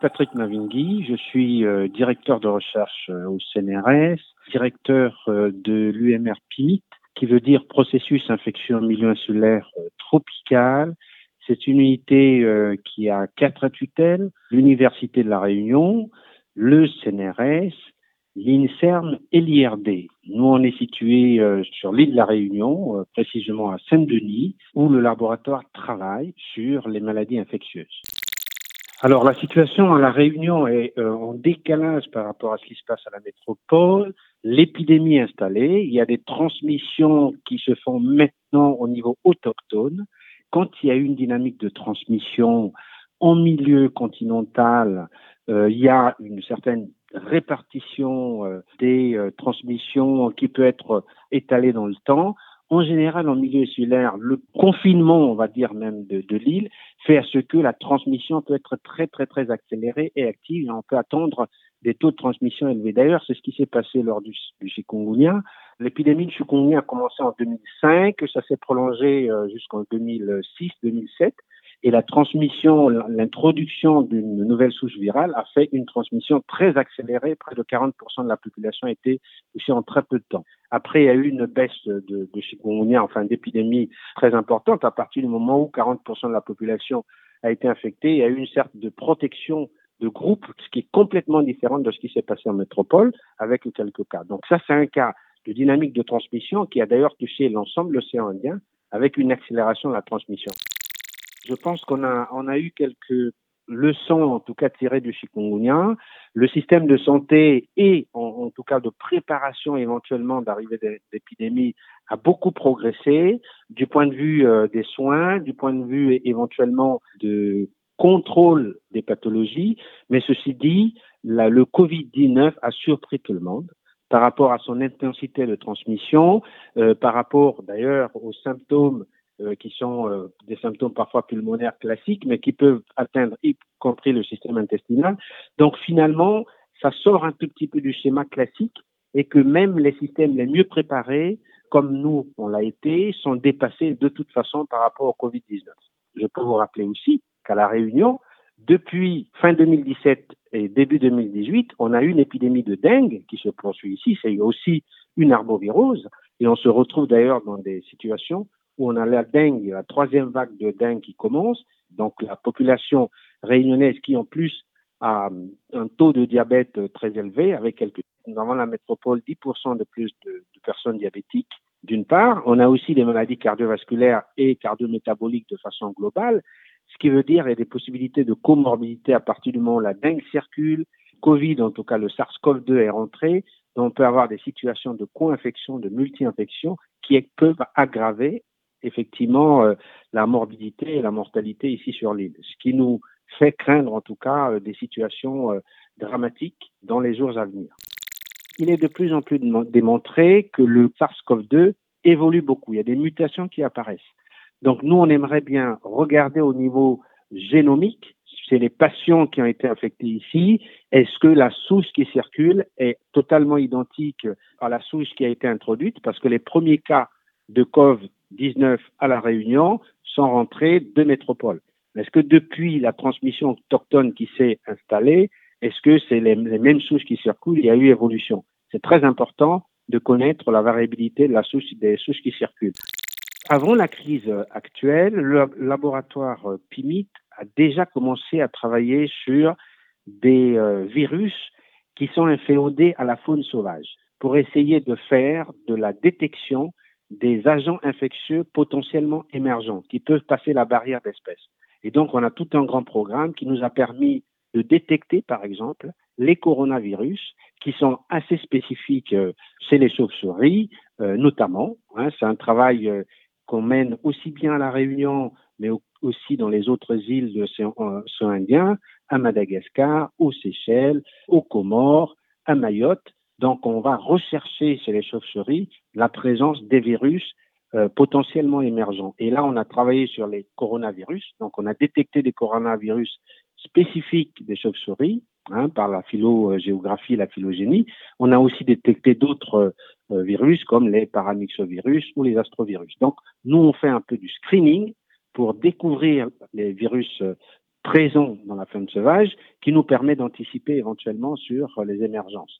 Patrick Mavingui, je suis euh, directeur de recherche euh, au CNRS, directeur euh, de l'UMR PIMIT, qui veut dire processus infectieux en milieu insulaire tropical. C'est une unité qui a quatre tutelles, l'Université de la Réunion, le CNRS, l'INSERM et l'IRD. Nous, on est situé sur l'île de la Réunion, précisément à Saint-Denis, où le laboratoire travaille sur les maladies infectieuses. Alors la situation à la Réunion est euh, en décalage par rapport à ce qui se passe à la métropole. L'épidémie est installée, il y a des transmissions qui se font maintenant au niveau autochtone. Quand il y a une dynamique de transmission en milieu continental, euh, il y a une certaine répartition euh, des transmissions qui peut être étalée dans le temps en général, en milieu insulaire, le confinement, on va dire même de, de l'île, fait à ce que la transmission peut être très, très, très accélérée et active et on peut attendre des taux de transmission élevés. D'ailleurs, c'est ce qui s'est passé lors du, du chikungunya. L'épidémie de chikungunya a commencé en 2005, ça s'est prolongé euh, jusqu'en 2006-2007 et la transmission, l'introduction d'une nouvelle souche virale a fait une transmission très accélérée. Près de 40% de la population a été touchée en très peu de temps. Après, il y a eu une baisse de, de chikungunya, enfin d'épidémie très importante. À partir du moment où 40% de la population a été infectée, il y a eu une sorte de protection de groupe, ce qui est complètement différent de ce qui s'est passé en métropole, avec quelques cas. Donc ça, c'est un cas de dynamique de transmission qui a d'ailleurs touché l'ensemble de l'océan Indien, avec une accélération de la transmission. Je pense qu'on a, on a eu quelques leçons, en tout cas tirées du chikungunya. Le système de santé et, en, tout cas, de préparation éventuellement d'arrivée d'épidémie a beaucoup progressé du point de vue euh, des soins, du point de vue éventuellement de contrôle des pathologies. Mais ceci dit, le Covid-19 a surpris tout le monde par rapport à son intensité de transmission, euh, par rapport d'ailleurs aux symptômes euh, qui sont euh, des symptômes parfois pulmonaires classiques, mais qui peuvent atteindre y compris le système intestinal. Donc finalement, ça sort un tout petit peu du schéma classique et que même les systèmes les mieux préparés, comme nous on l'a été, sont dépassés de toute façon par rapport au Covid-19. Je peux vous rappeler aussi qu'à La Réunion, depuis fin 2017 et début 2018, on a eu une épidémie de dengue qui se poursuit ici. C'est aussi une arbovirose. Et on se retrouve d'ailleurs dans des situations où on a la dengue, la troisième vague de dengue qui commence. Donc la population réunionnaise qui en plus a un taux de diabète très élevé, avec quelques la métropole 10% de plus de, personnes diabétiques. D'une part, on a aussi des maladies cardiovasculaires et cardiométaboliques de façon globale, ce qui veut dire qu'il y a des possibilités de comorbidité à partir du moment où la dengue circule, Covid, en tout cas le SARS-CoV-2 est rentré, on peut avoir des situations de co-infection, de multi-infection qui peuvent aggraver effectivement euh, la morbidité et la mortalité ici sur l'île, ce qui nous fait craindre en tout cas euh, des situations euh, dramatiques dans les jours à venir. Il est de plus en plus démontré que le SARS-CoV-2 évolue beaucoup. Il y a des mutations qui apparaissent. Donc nous, on aimerait bien regarder au niveau génomique, c'est les patients qui ont été infectés ici, est-ce que la souche qui circule est totalement identique à la souche qui a été introduite? Parce que les premiers cas de COVID-19 à La Réunion sont rentrés de métropole. Est-ce que depuis la transmission autochtone qui s'est installée, est-ce que c'est les, mêmes souches qui circulent? Il y a eu évolution. C'est très important de connaître la variabilité de la souche, des souches qui circulent. Avant la crise actuelle, le laboratoire PIMIT a déjà commencé à travailler sur des euh, virus qui sont inféodés à la faune sauvage pour essayer de faire de la détection des agents infectieux potentiellement émergents qui peuvent passer la barrière d'espèces. Et donc, on a tout un grand programme qui nous a permis de détecter, par exemple, les coronavirus qui sont assez spécifiques euh, chez les chauves-souris, euh, notamment. Hein, C'est un travail euh, qu'on mène aussi bien à La Réunion, mais aussi dans les autres îles de l'océan Indien, à Madagascar, aux Seychelles, aux Comores, à Mayotte. Donc, on va rechercher chez les chauves-souris la présence des virus euh, potentiellement émergents. Et là, on a travaillé sur les coronavirus. Donc, on a détecté des coronavirus spécifiques des chauves-souris hein, par la phylogéographie la phylogénie. On a aussi détecté d'autres euh, virus comme les paramyxovirus ou les astrovirus. Donc, nous, on fait un peu du screening pour découvrir les virus euh, présent dans la faune sauvage qui nous permet d'anticiper éventuellement sur les émergences.